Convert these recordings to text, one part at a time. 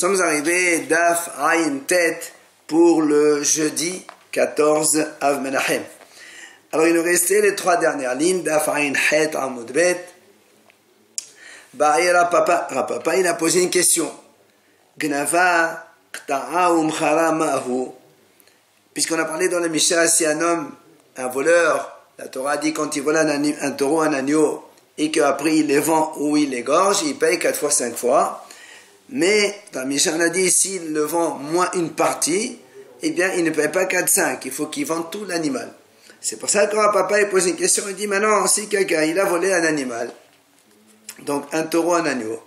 Nous sommes arrivés d'Af Aïn Tête pour le jeudi 14 Av Menachem. Alors il nous restait les trois dernières lignes d'Af Aïn Het Amud Bet. Bahir Papa, Papa, il a posé une question. Gnava Kta'a Umchara. Puisqu'on a parlé dans la Mishnah, si un homme, un voleur, la Torah dit quand il vole un, un taureau, un agneau, et qu'après il les vend ou il égorge, il paye quatre fois, cinq fois. Mais dans Mishnah, on a dit s'il le vend moins une partie, eh bien, il ne paye pas 4-5. Il faut qu'il vende tout l'animal. C'est pour ça que quand papa il pose une question, il dit maintenant, si quelqu'un il a volé un animal, donc un taureau, un agneau,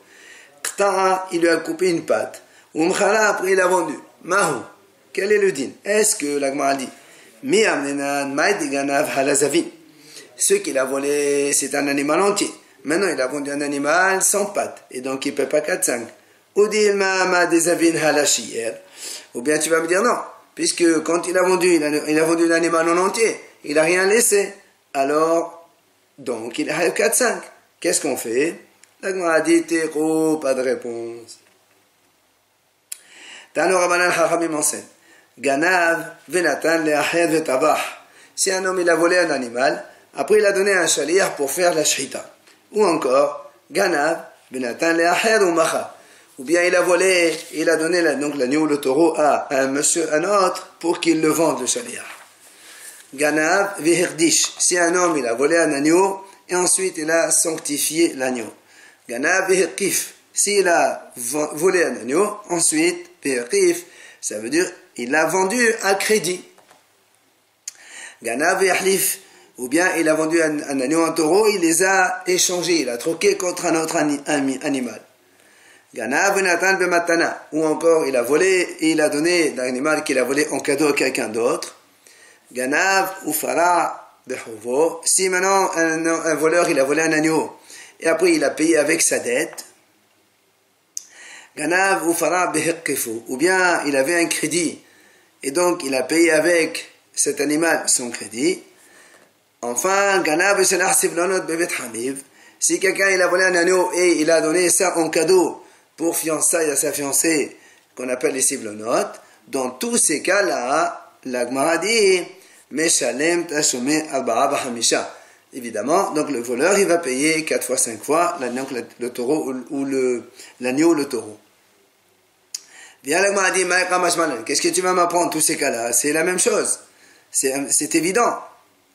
il lui a coupé une patte, Umkhala, après il a vendu, Mahu, quel est le din? Est-ce que l'agma dit Ce qu'il a volé, c'est un animal entier. Maintenant, il a vendu un animal sans patte, et donc il ne paye pas 4-5. Ou bien tu vas me dire non, puisque quand il a vendu, il a, vendu l'animal en entier, il n'a rien laissé. Alors, donc il a 4-5. Qu'est-ce qu'on fait? La a dit pas de réponse. Le Rabbanan Chachamim enseigne Ganav, Venatan, Leached, Vetabah. Si un homme il a volé un animal, après il a donné un chalier pour faire la shrita. Ou encore, Ganav, Venatan, Leached ou Macha ou bien il a volé, il a donné donc l'agneau, le taureau à un monsieur, un autre, pour qu'il le vende, le shaliach. Ganav vihirdish, si un homme il a volé un agneau, et ensuite il a sanctifié l'agneau. Ganav vihirkif, s'il a volé un agneau, ensuite vihirkif, ça veut dire il l'a vendu à crédit. Ganav vihlif, ou bien il a vendu un, agneau, un taureau, il les a échangés, il a troqué contre un autre animal. Ganav Bematana, ou encore il a volé et il a donné l'animal qu'il a volé en cadeau à quelqu'un d'autre. Ganav ou Fara si maintenant un, voleur il a volé un agneau et après il a payé avec sa dette. Ganav ou Fara ou bien il avait un crédit et donc il a payé avec cet animal son crédit. Enfin, Ganav Hamid, si quelqu'un il a volé un agneau et il a donné ça en cadeau pour fiançailles à sa fiancée, qu'on appelle les notes, dans tous ces cas-là, la Gemara dit Meshalem Tashome Hamisha. Évidemment, donc le voleur, il va payer 4 fois, 5 fois l'agneau, le taureau ou l'agneau ou le taureau. Viens, la Gemara dit Qu'est-ce que tu vas m'apprendre tous ces cas-là? C'est la même chose. C'est évident.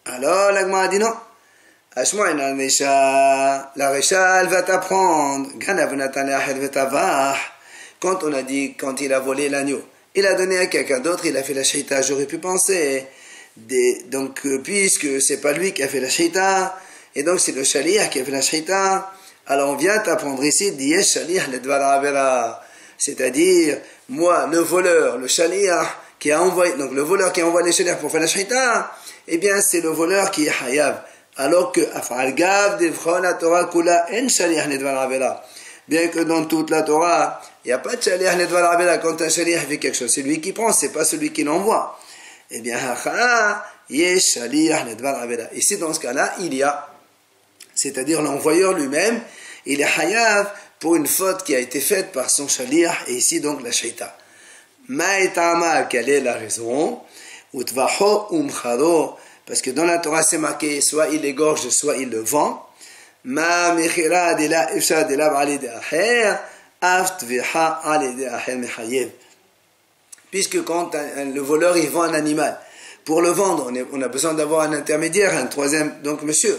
Alors, la Gemara dit non. La Récha, elle va t'apprendre. Quand on a dit, quand il a volé l'agneau, il a donné à quelqu'un d'autre, il a fait la shaita, j'aurais pu penser. donc, euh, puisque c'est pas lui qui a fait la shaita, et donc c'est le shalir qui a fait la shaita, alors on vient t'apprendre ici, c'est-à-dire, moi, le voleur, le shalir, qui a envoyé, donc le voleur qui a envoyé les shalir pour faire la shaita, eh bien, c'est le voleur qui est hayav alors que la Torah kula en. Bien que dans toute la Torah, il n'y a pas de shaliach nedvar avera quand un shaliach fait quelque chose. C'est lui qui prend, c'est pas celui qui l'envoie. Eh bien. Ici, dans ce cas-là, il y a, c'est-à-dire l'envoyeur lui-même, il est hayav pour une faute qui a été faite par son shaliach, et ici donc la shaita. Ma'etama, quelle est la raison? Utvaho umchado, parce que dans la Torah, c'est marqué soit il égorge, soit il le vend. Ma mechira aft. Puisque quand le voleur il vend un animal, pour le vendre, on, a besoin d'avoir un intermédiaire, un troisième, donc monsieur.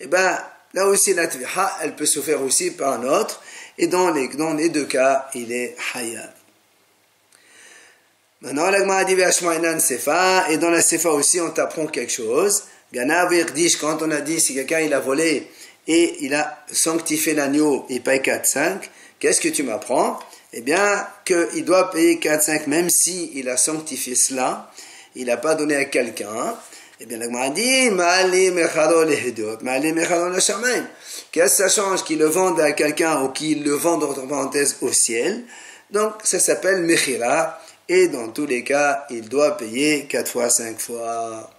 Et eh ben là aussi la tviha, elle peut se faire aussi par un autre, et dans les, dans les deux cas, il est hayab. Maintenant, la dit Sefa, et dans la Sefa aussi, on t'apprend quelque chose. Ganav quand on a dit si quelqu'un il a volé et il a sanctifié l'agneau, il paye 4-5, qu'est-ce que tu m'apprends? Eh bien, qu'il doit payer 4-5 même si il a sanctifié cela, il n'a pas donné à quelqu'un. Eh bien, la dit Qu'est-ce que ça change qu'il le vende à quelqu'un ou qu'il le vende entre parenthèses au ciel? Donc, ça s'appelle Mechira et dans tous les cas, il doit payer 4 fois, 5 fois.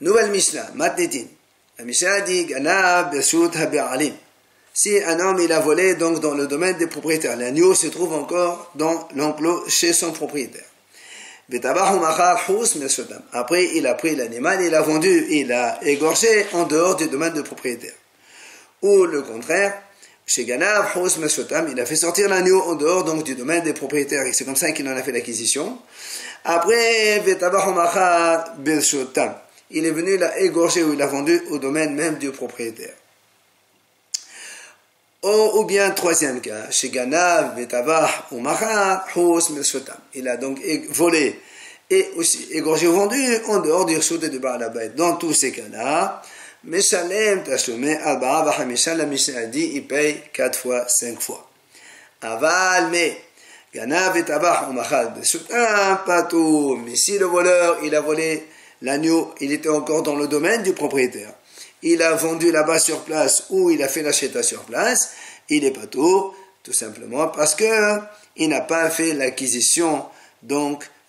Nouvelle Mishnah, Matnetin. La Mishnah dit si un homme il a volé donc dans le domaine des propriétaires, l'agneau se trouve encore dans l'enclos chez son propriétaire. Après, il a pris l'animal, il a vendu, il a égorgé en dehors du domaine du propriétaire. Ou le contraire, chez Ganav, il a fait sortir l'agneau en dehors donc du domaine des propriétaires. Et c'est comme ça qu'il en a fait l'acquisition. Après, il est venu, l'a égorgé ou il l'a vendu au domaine même du propriétaire. Ou, bien, troisième cas, chez Ganav, ou Il a donc volé et aussi égorgé ou vendu en dehors du Rishut de Baalabait. Dans tous ces cas-là, Meshalem Tashlume Alba Vahamisha, la Mishnah dit, il paye fois, fois. Mais, si le voleur, a volé l'agneau, il était encore dans le domaine du propriétaire. Il a vendu là-bas sur place ou il a fait l'achat sur place, il est pas tout, simplement parce que il n'a pas fait l'acquisition,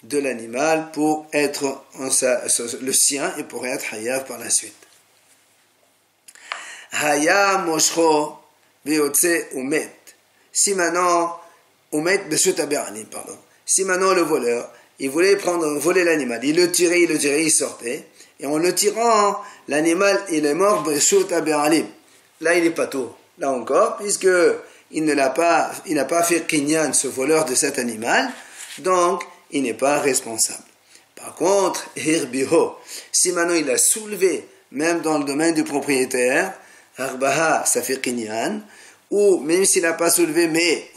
de l'animal pour être le sien et pour être hayav par la suite. Haya moshro umet. Si maintenant, umet pardon. Si maintenant le voleur, il voulait prendre, voler l'animal, il le tirait, il le tirait, il sortait, et en le tirant, l'animal, il est mort, Là, il est pas tout. Là encore, puisque il ne pas, n'a pas fait kinyan, ce voleur de cet animal, donc, il n'est pas responsable. Par contre, hirbiho, si maintenant il a soulevé, même dans le domaine du propriétaire, Arbaha, ça fait kinyan, ou même s'il n'a pas soulevé, mais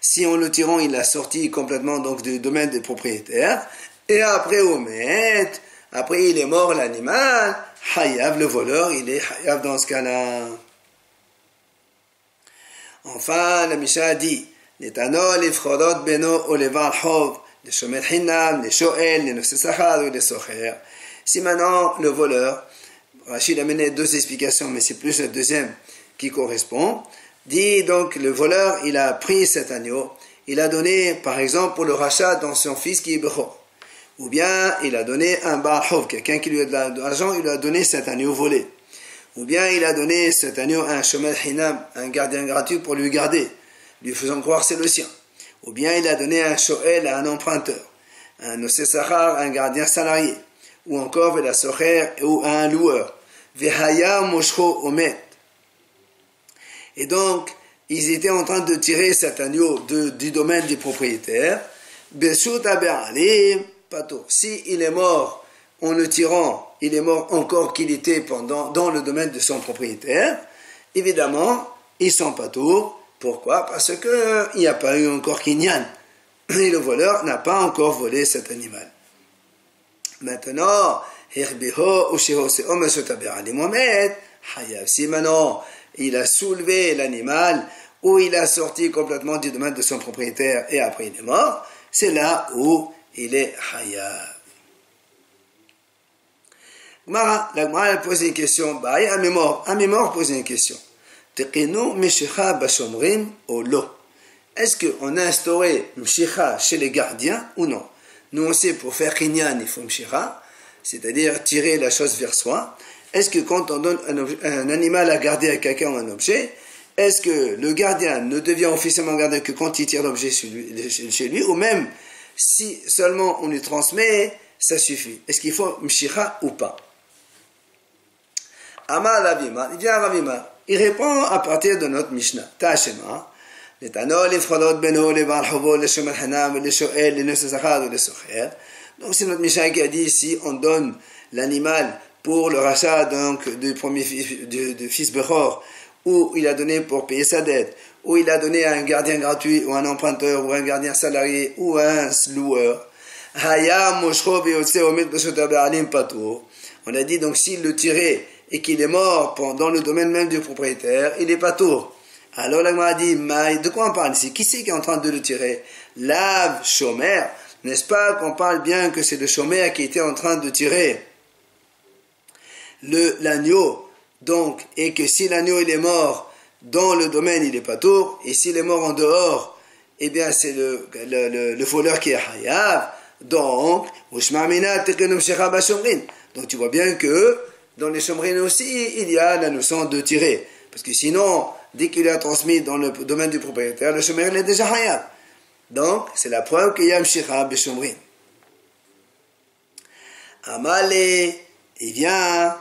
si en le tirant, il a sorti complètement donc du domaine des propriétaires, et après Omet, après il est mort l'animal, Hayav, le voleur, il est Hayav dans ce cas-là. Enfin, la Misha dit, Netano, les frodot, beno, olevar, hov, les shomer hinam, les shoel, les nefsesachad ou les socher. Si maintenant le voleur, Rachid a mené deux explications, mais c'est plus la deuxième qui correspond, dit donc le voleur, il a pris cet agneau, il a donné par exemple pour le rachat dans son fils qui est Bechor. Ou bien il a donné un Bahov, quelqu'un qui lui a de l'argent, il lui a donné cet agneau volé. Ou bien il a donné cet agneau à un Shomer Hinam, un gardien gratuit pour lui garder, lui faisant croire c'est le sien. Ou bien il a donné un Shoel à un emprunteur, un Osesahar, un gardien salarié ou encore la socher ou un loueur. Vehaya omet. Et donc, ils étaient en train de tirer cet agneau du domaine du propriétaire. Si il est mort en le tirant, il est mort encore qu'il était pendant, dans le domaine de son propriétaire. Évidemment, ils sont pas tours. Pourquoi? Parce qu'il n'y a pas eu encore Kinyan. Et le voleur n'a pas encore volé cet animal. Maintenant, si maintenant il a soulevé l'animal ou il a sorti complètement du domaine de son propriétaire et après il est mort, c'est là où il est hayav. la Gemara a posé une question, bah, un mémoire pose une question. Est-ce qu'on a instauré mshicha chez les gardiens ou non? Nous, on sait pour faire kinyan, faut mshira, c'est-à-dire tirer la chose vers soi. Est-ce que quand on donne un, animal à garder à quelqu'un ou un objet, est-ce que le gardien ne devient officiellement gardien que quand il tire l'objet chez lui, ou même si seulement on lui transmet, ça suffit? Est-ce qu'il faut mshira ou pas? Amar Ravima, il vient Ravima, il répond à partir de notre Mishnah, Tashema, donc c'est notre Mishnah qui a dit ici, on donne l'animal pour le rachat donc, du premier fils, du, fils Bechor, ou il a donné pour payer sa dette, ou il a donné à un gardien gratuit, ou un emprunteur, ou un gardien salarié, ou un loueur. On a dit donc s'il le tirait et qu'il est mort dans le domaine même du propriétaire, il est pas tour. Alors la a dit, de quoi on parle ici? Qui c'est qui est en train de le tirer? Lave Shomer. N'est-ce pas qu'on parle bien que c'est le Shomer qui était en train de tirer l'agneau? Donc, et que si l'agneau il est mort dans le domaine, il est pas tour, et s'il est mort en dehors, eh bien c'est le, le, le, voleur qui est hayav. Donc, donc tu vois bien que dans les chômerines aussi, il y a la notion de tirer. Parce que sinon, dès qu'il a transmis dans le domaine du propriétaire, le chômeur est déjà hayab. Donc, c'est la preuve qu'il y a un shirab et chômerine. Amalé, il vient,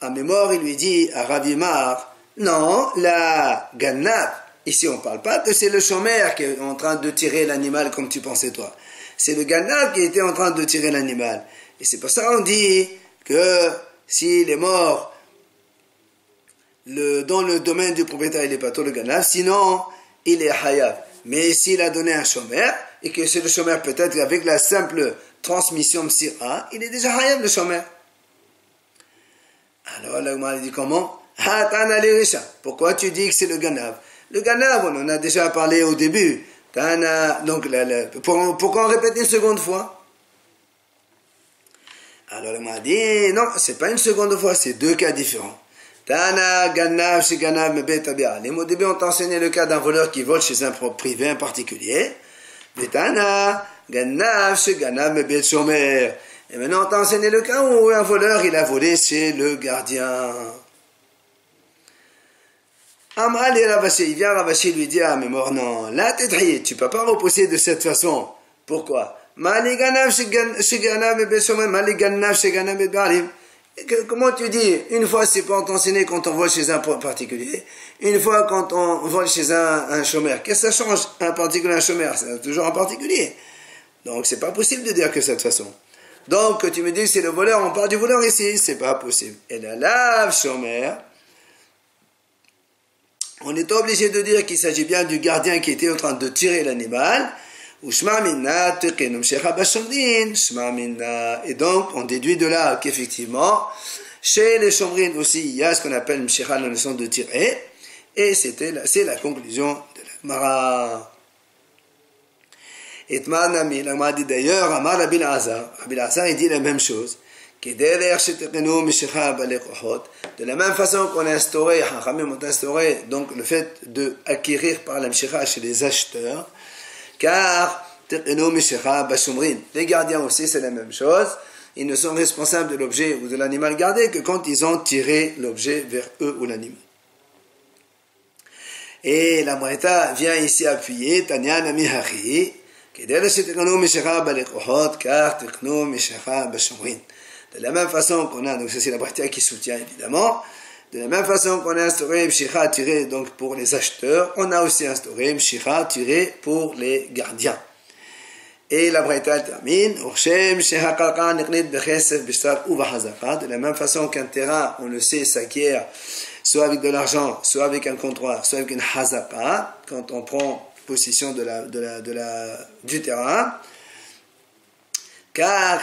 à mémoire, il lui dit à Ravimar, non, la gannab, ici on ne parle pas que c'est le chômeur qui est en train de tirer l'animal comme tu pensais toi. C'est le gannab qui était en train de tirer l'animal. Et c'est pour ça qu'on dit que s'il est mort dans le domaine du propriétaire, il n'est pas tout le gannab, sinon il est hayab. Mais s'il a donné un chômeur, et que c'est le chômeur peut-être avec la simple transmission msira, il est déjà hayab le chômeur. Alors l'Agma dit comment? Pourquoi tu dis que c'est le ganav? Le ganav, on en a déjà parlé au début. Donc, pourquoi on répète une seconde fois? Alors il m'a dit, non, c'est pas une seconde fois, c'est deux cas différents. Tana, Ganav, chez Ganav, Au début, on t'a enseigné le cas d'un voleur qui vole chez un privé, un particulier. Et maintenant, on t'a enseigné le cas où un voleur, il a volé chez le gardien. Il vient Ravashi lui dit, ah, mais non, là, t'es tu peux pas repousser de cette façon. Pourquoi? Comment tu dis Une fois, c'est pas enseigné quand on vole chez un particulier. Une fois, quand on vole chez un, chômeur. Qu'est-ce que ça change Un particulier, un chômeur? C'est toujours un particulier. Donc, c'est pas possible de dire que cette façon. Donc, tu me dis c'est le voleur, on parle du voleur ici, c'est pas possible. Et la lave chômeur, on est obligé de dire qu'il s'agit bien du gardien qui était en train de tirer l'animal. Et donc, on déduit de là qu'effectivement, chez les chomrines aussi, il y a ce qu'on appelle Mshira, la notion de tirer. Et c'était c'est la conclusion de la Mara. Et Manami, la dit d'ailleurs, Amar Rabbi Azar, il dit la même chose. De la même façon qu'on a instauré, ont instauré donc le fait de acquérir par la mshira chez les acheteurs, car les gardiens aussi c'est la même chose. Ils ne sont responsables de l'objet ou de l'animal gardé que quand ils ont tiré l'objet vers eux ou l'animal. Et la Moïta vient ici appuyer Tanya Nami de la même façon qu'on a, donc c'est la partie qui soutient évidemment, de la même façon qu'on a instauré Mshira tiré donc pour les acheteurs, on a aussi instauré Mshira tiré pour les gardiens. Et la Braïta termine, de la même façon qu'un terrain, on le sait, s'acquiert soit avec de l'argent, soit avec un comptoir, soit avec une hazaka, quand on prend possession de la, du terrain. Car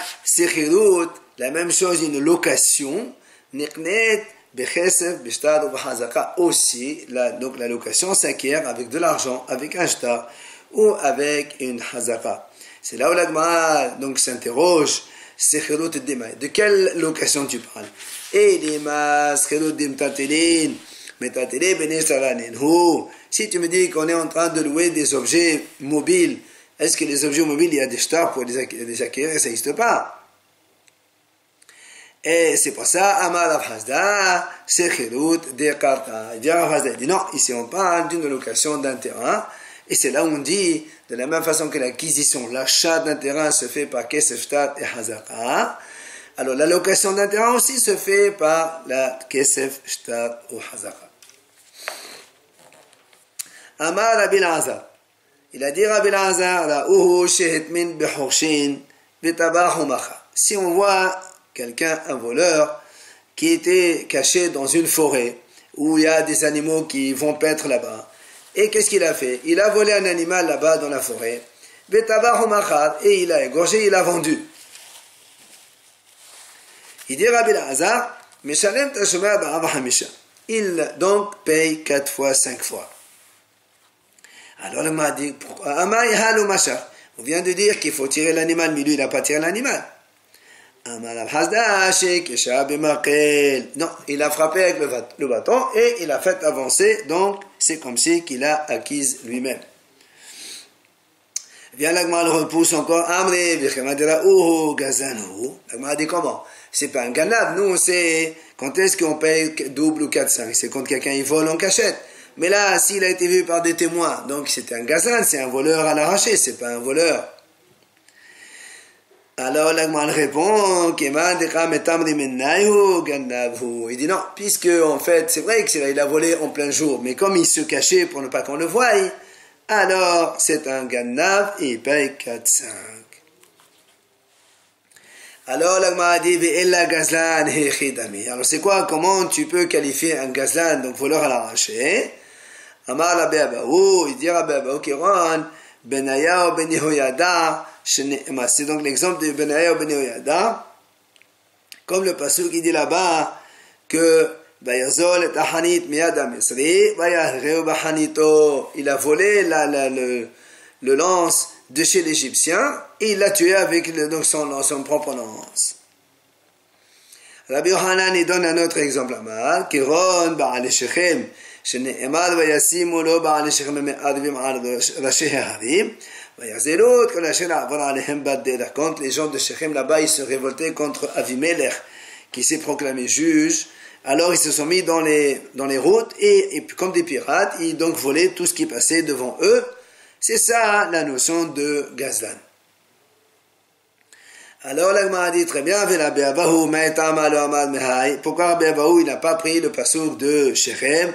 la même chose, une location, Niknet, Bechesef, Bishtad ou Hazaka. Aussi, la, donc la location s'acquiert avec de l'argent, avec un shtar ou avec une Hazaka. C'est là où l'agma donc s'interroge, Sekhirut De quelle location tu parles? Si tu me dis qu'on est en train de louer des objets mobiles, est-ce que les objets mobiles, il y a des stars pour les acquérir? Ça n'existe pas. Et c'est pour ça, Amal Afhazda, c'est Khirut de Karta. Il dit non, ici on parle d'une location d'un terrain. Et c'est là où on dit, de la même façon que l'acquisition, l'achat d'un terrain se fait par Kesef et Hazaka. Alors la location d'un terrain aussi se fait par la Kesef Shtat ou Hazaka. Amar Rabbi Lazar. Il a dit Rabbi Lazar, si on voit quelqu'un, un voleur, qui était caché dans une forêt où il y a des animaux qui vont paître là-bas, et qu'est-ce qu'il a fait? Il a volé un animal là-bas dans la forêt, et il a égorgé, il a vendu. Il dit Rabbi Lazar, il donc paye quatre fois, cinq fois. Alors il m'a dit, on vient de dire qu'il faut tirer l'animal, mais lui, il n'a pas tiré l'animal. Non, il a frappé avec le bâton et il a fait avancer, donc c'est comme si qu'il a acquise lui-même. Viens l'agma le repousse encore. Amre, Birkamadera, Uhu, Gazanu. L'agma dit comment? C'est pas un ganav. Nous, c'est quand est-ce qu'on paye double ou 4-5 C'est quand quelqu'un il vole en cachette. Mais là, s'il a été vu par des témoins, donc c'est un gazan, c'est un voleur à l'arraché, c'est pas un voleur. Alors l'agman répond, il dit non, puisque en fait, c'est vrai qu'il a volé en plein jour, mais comme il se cachait pour ne pas qu'on le voie, alors c'est un gannav et il paye 4-5. Alors l'agma dit, gazlan Alors c'est quoi, comment tu peux qualifier un gazlan, donc voleur à l'arraché? Amar la il dit Rabbi Abaou, Kiron, Benaya ou Ben c'est donc l'exemple de Benaya ou Benéoyada. Comme le passage qui dit là-bas que il a volé la, la, le, le, lance de chez l'Égyptien et il l'a tué avec le, donc son, son propre lance. Rabbi Yohanan donne un autre exemple à Mal, Kiron, Baal Shechem, Shene'emad, Vayasimu, Lo, Baal Shechem, Me'advim, Al, Rashi, Harim. Quand les gens de Shechem là-bas, ils se révoltaient contre Avimelech, qui s'est proclamé juge. Alors ils se sont mis dans les, dans les routes et, et comme des pirates, ils donc volaient tout ce qui passait devant eux. C'est ça la notion de Gazlan. Alors l'Agma a dit très bien, pourquoi Beabahu il n'a pas pris le pasouk de Shechem,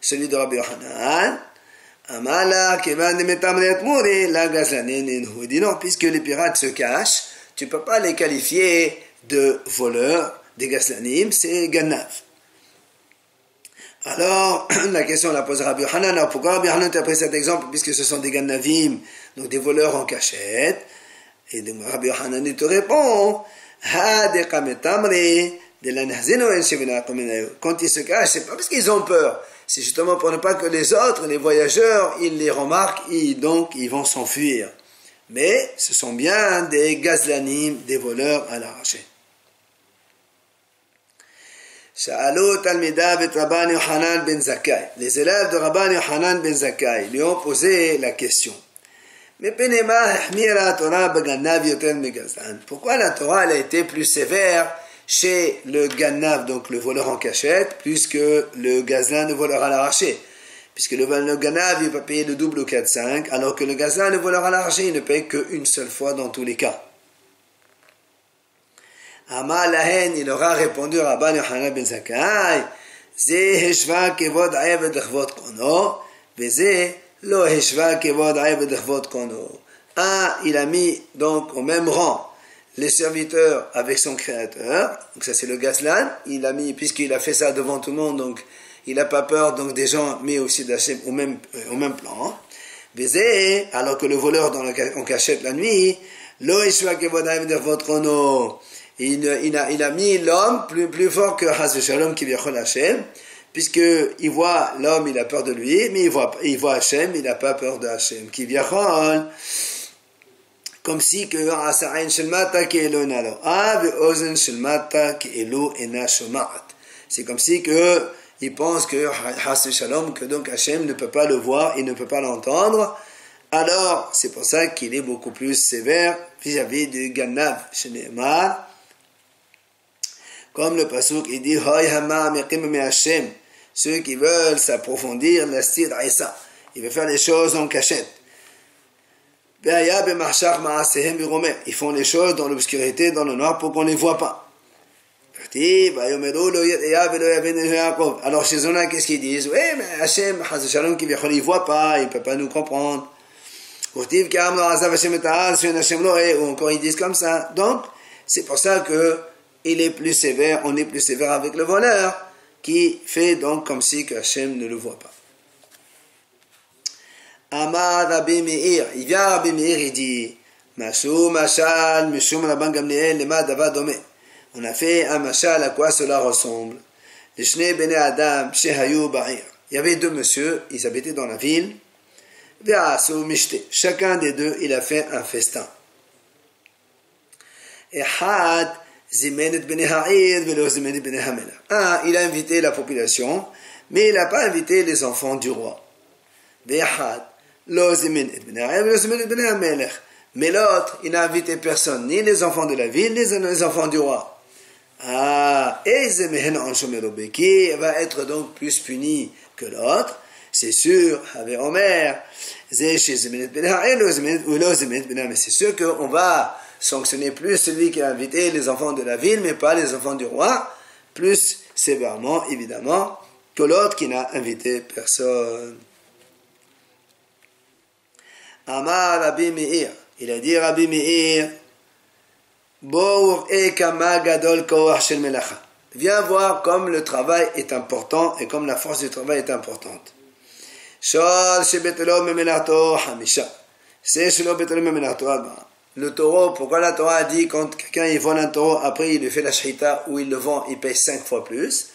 celui de Rabbi Yohanan? Amala, Kevan de la dit non, puisque les pirates se cachent, tu ne peux pas les qualifier de voleurs, des Gazlanim, c'est Ganav. Alors, la question la pose Rabbi Yohanan, pourquoi Rabbi Yohanan t'a pris cet exemple, puisque ce sont des Ganavim, donc des voleurs en cachette, et donc Rabbi Yohanan te répond, Quand ils se cachent, c'est pas parce qu'ils ont peur, c'est justement pour ne pas que les autres, les voyageurs, ils les remarquent et donc ils vont s'enfuir. Mais ce sont bien des gazlanim, des voleurs à l'arraché. Ben les élèves de Rabban Yohanan ben Zakai lui ont posé la question. Pourquoi la Torah a été plus sévère chez le ganav, donc le voleur en cachette, plus que le gazlan, le voleur à l'arraché. Puisque le, le ganav, il va payer le double au 4-5, alors que le gazlan, le voleur à l'arraché, il ne paye qu'une seule fois dans tous les cas. Ama lahen, il aura répondu à Rabban Yohanan ben Zakai, זה השווה כבוד עבד לכבוד קונו, וזה לא השווה כבוד עבד לכבוד קונו. Ah, il a mis donc au même rang les serviteurs avec son créateur. Donc ça c'est le Gazlan. Il a mis, puisqu'il a fait ça devant tout le monde, donc il n'a pas peur donc des gens, mais aussi d'Hachem au même, euh, au même plan. Baiser, alors que le voleur dans le, on cachette la nuit, il, il, a, il a mis l'homme plus, plus fort que Haz Shalom qui vient Hachem, puisque il voit l'homme, il a peur de lui, mais il voit, il voit Hachem, il n'a pas peur de. Qui vient comme si que c'est comme si que il pense que Shalom que donc Hachem ne peut pas le voir il ne peut pas l'entendre. Alors c'est pour ça qu'il est beaucoup plus sévère vis-à-vis du Gannav comme le pasuk il dit ceux qui veulent s'approfondir la il veut faire les choses en cachette ils font les choses dans l'obscurité, dans le noir, pour qu'on ne les voit pas. Alors chez eux, qu'est-ce qu'ils disent? Oui, mais Hachem, qui ne voit pas, il ne peut pas nous comprendre. Ou encore ils disent comme ça? Donc, c'est pour ça que il est plus sévère, on est plus sévère avec le voleur, qui fait donc comme si Hachem ne le voit pas. Amar Rabbi Meir. Il vient Rabbi Meir, il dit Masou, Mashal, Mishum Rabban Gamliel, Lema Dava Dome. On a fait un Mashal, à quoi cela ressemble? Les Shnei Bene Adam, Shehayu Ba'ir. Il y avait deux messieurs, ils habitaient dans la ville. Chacun des deux, il a fait un festin. Et Had, Bene Hamela. Un, il a invité la population, mais il n'a pas invité les enfants du roi. Had, Mais l'autre, il n'a invité personne, ni les enfants de la ville, ni les enfants du roi. Ah, et qui va être donc plus puni que l'autre, c'est sûr, avec Omer, mais c'est sûr qu'on va sanctionner plus celui qui a invité les enfants de la ville, mais pas les enfants du roi, plus sévèrement, évidemment, que l'autre qui n'a invité personne. Amar Rabbi Meir, il a dit Rabbi Meir, Viens voir comme le travail est important et comme la force du travail est importante. C'est le taureau, pourquoi la Torah a dit quand quelqu'un il vole un taureau, après il lui fait la shahita ou il le vend, il paye cinq fois plus?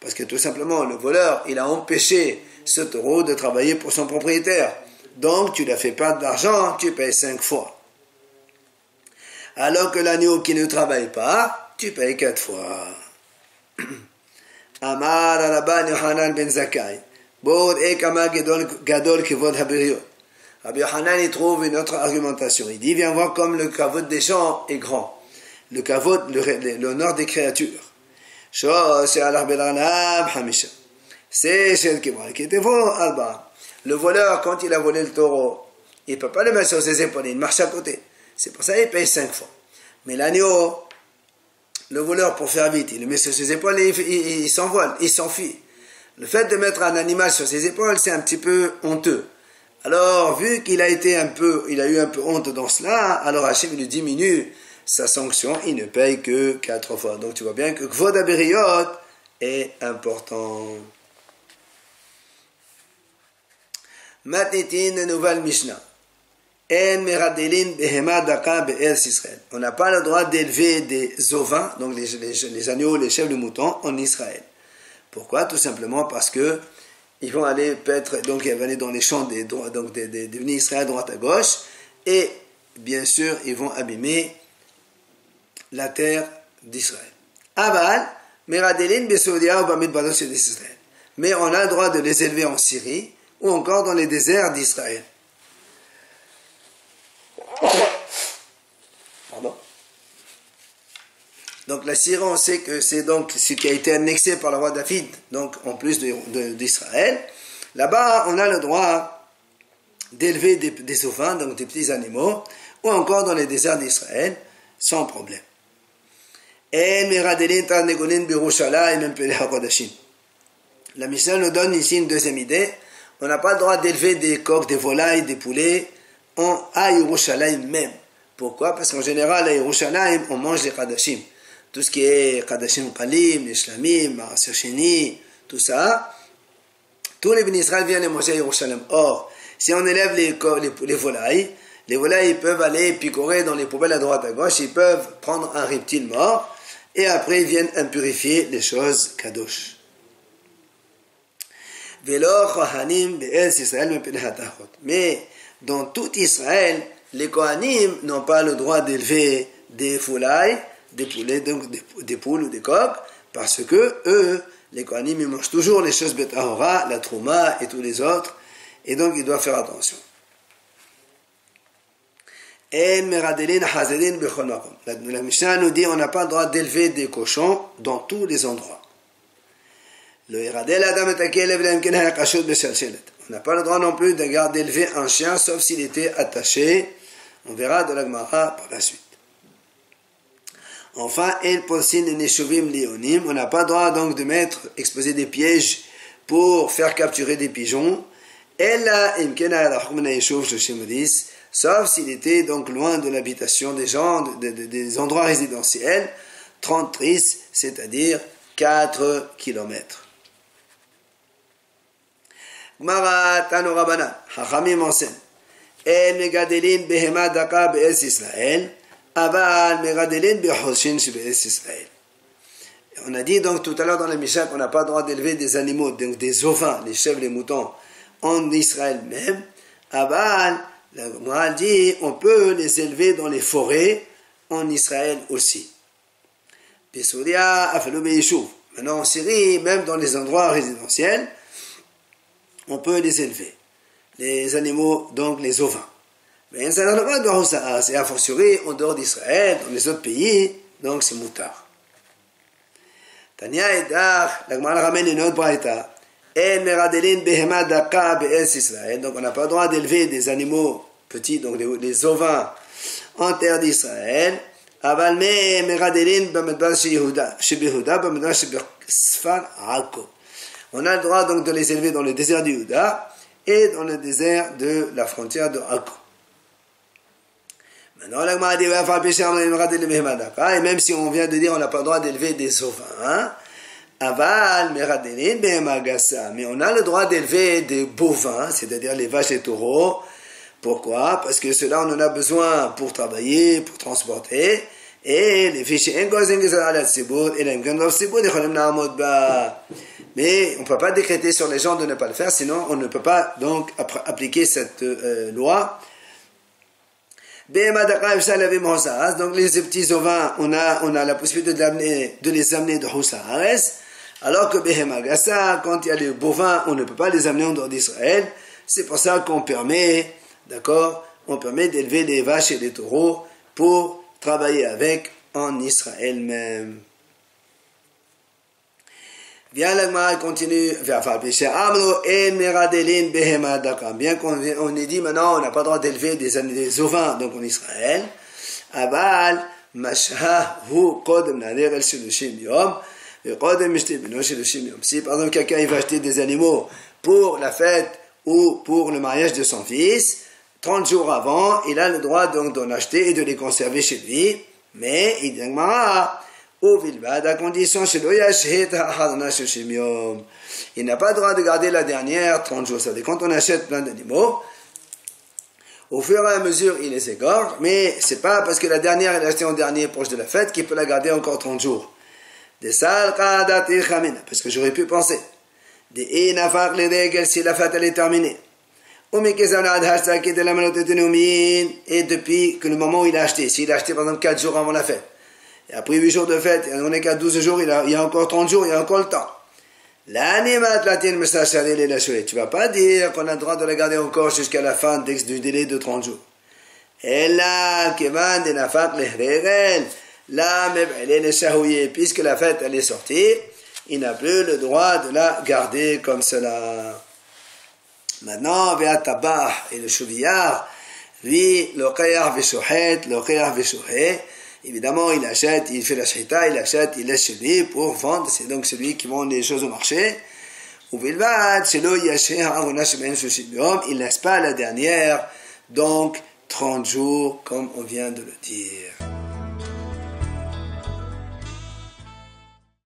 Parce que tout simplement, le voleur, il a empêché ce taureau de travailler pour son propriétaire. Donc tu ne fait pas d'argent, tu payes cinq fois. Alors que l'agneau qui ne travaille pas, tu payes quatre fois. Amar Rabban Yohanan ben Zakai. Bod ekama gadol kevod habiriot. Rabbi Hanan y trouve une autre argumentation. Il dit, viens voir comme le kavod des gens est grand. Le kavod, l'honneur des créatures. C'est celle qui était alba. Le voleur, quand il a volé le taureau, il ne peut pas le mettre sur ses épaules, il marche à côté. C'est pour ça qu'il paye cinq fois. Mais l'agneau, le voleur, pour faire vite, il le met sur ses épaules et il s'envole, il s'enfuit. Le fait de mettre un animal sur ses épaules, c'est un petit peu honteux. Alors, vu qu'il a été un peu, il a eu un peu honte dans cela, alors Hachem lui diminue sa sanction, il ne paye que quatre fois. Donc tu vois bien que Kvod est important. Matnitin, nouvelle Mishnah. On n'a pas le droit d'élever des ovins, donc les, les, agneaux, les chèvres, de moutons, en Israël. Pourquoi? Tout simplement parce que ils vont aller paître, donc ils vont aller dans les champs des, donc des, des, des Israël droite à gauche, et bien sûr, ils vont abîmer la terre d'Israël. Aval, mais on a le droit de les élever en Syrie ou encore dans les déserts d'Israël. Donc la Syrie, on sait que c'est donc ce qui a été annexé par le roi David, donc en plus d'Israël. Là-bas, on a le droit d'élever des, des donc des petits animaux, ou encore dans les déserts d'Israël, sans problème. La mission nous donne ici une deuxième idée. On n'a pas le droit d'élever des coqs, des volailles, des poulets en, à Yerushalayim même. Pourquoi? Parce qu'en général, à Yerushalayim, on mange des Kadashim tout ce qui est Kadashim Kalim, les Shlamim, tout ça, tous les bénis viennent les manger à Yerushalayim. Or, si on élève les, les, volailles, les volailles peuvent aller picorer dans les poubelles à droite à gauche, ils peuvent prendre un reptile mort, et après ils viennent impurifier les choses kadosh. Mais dans tout Israël, les Kohanim n'ont pas le droit d'élever des volailles, des poulets, donc des, poules ou des coqs, parce que eux, les Kohanim, ils mangent toujours les choses betahora, la trouma et tous les autres, et donc ils doivent faire attention. La Mishnah nous dit on n'a pas le droit d'élever des cochons dans tous les endroits. On n'a pas le droit non plus d'élever un chien sauf s'il était attaché. On verra de la Gemara par la suite. Enfin, on n'a pas le droit donc de mettre, exposer des pièges pour faire capturer des pigeons. Sauf s'il était donc loin de l'habitation des gens, des endroits résidentiels, 30 tris, c'est-à-dire 4 kilomètres. Gmara Tanorabana, Hachamim enseigne. En megadelin behema daka be'ez Israël. On a dit donc tout à l'heure dans la Mishnah qu'on n'a pas le droit d'élever des animaux, donc des ovins, les chèvres, les moutons, en Israël même. Aval, la morale dit, on peut les élever dans les forêts en Israël aussi. Maintenant en Syrie, même dans les endroits résidentiels, on peut les élever. Les animaux, donc les ovins. Mais c'est a fortiori en dehors d'Israël, dans les autres pays, donc c'est moutard. Tania Edar, la Gemara ramène une autre braïta. El meradelin behema daka be'es Israël. Donc on n'a pas le droit d'élever des animaux petits, donc les, les ovins, en terre d'Israël. Aval me meradelin b'medbar she'Yehuda, she'Behuda, b'medbar she'Besfar Akko. On a le droit donc de les élever dans le désert du Yehuda et dans le désert de la frontière de Akko. Maintenant, la dit, et même si on vient de dire on n'a pas le droit d'élever des ovins, aval, mais on a le droit d'élever des bovins, c'est-à-dire les vaches et taureaux. Pourquoi? Parce que cela, on en a besoin pour travailler, pour transporter. Et les fichiers mais on ne peut pas décréter sur les gens de ne pas le faire, sinon on ne peut pas donc appliquer cette euh, loi. Donc les petits ovins, on a, on a la possibilité de, les amener de Houssaares, alors que Behemagasa, quand il y a les bovins, on ne peut pas les amener en dehors d'Israël. C'est pour ça qu'on permet, d'accord, on permet d'élever des vaches et des taureaux pour travailler avec en Israël même. Bien, la continue. Bien qu'on ait dit maintenant, on n'a pas le droit d'élever des, des ovins donc en Israël. Aval, masha, hu, kodem, nader, el shilushim yom. Si par exemple quelqu'un va acheter des animaux pour la fête ou pour le mariage de son fils, 30 jours avant, il a le droit donc d'en acheter et de les conserver chez lui. Mais, il dit à condition il n'a pas le droit de garder la dernière 30 jours. C'est-à-dire, quand on achète plein d'animaux, au fur et à mesure, il les égorge, mais c'est pas parce que la dernière est achetée en dernier proche de la fête qu'il peut la garder encore 30 jours. Des parce que j'aurais pu penser. Des si la fête elle est terminée. Et depuis que le moment où il a acheté, s'il a acheté par exemple 4 jours avant la fête, après 8 jours de fête, on est qu'à 12 jours, il, y a encore 30 jours, il y a encore le temps. Tu vas pas dire qu'on a le droit de la garder encore jusqu'à la fin du délai de 30 jours. Et là, puisque la fête elle est sortie, il n'a plus le droit de la garder comme cela. Maintenant, et le chevillard, lui, le évidemment, il achète, il fait la shaita, il achète, il laisse chez lui pour vendre, c'est donc celui qui vend les choses au marché. Ou il laisse pas la dernière, donc 30 jours, comme on vient de le dire.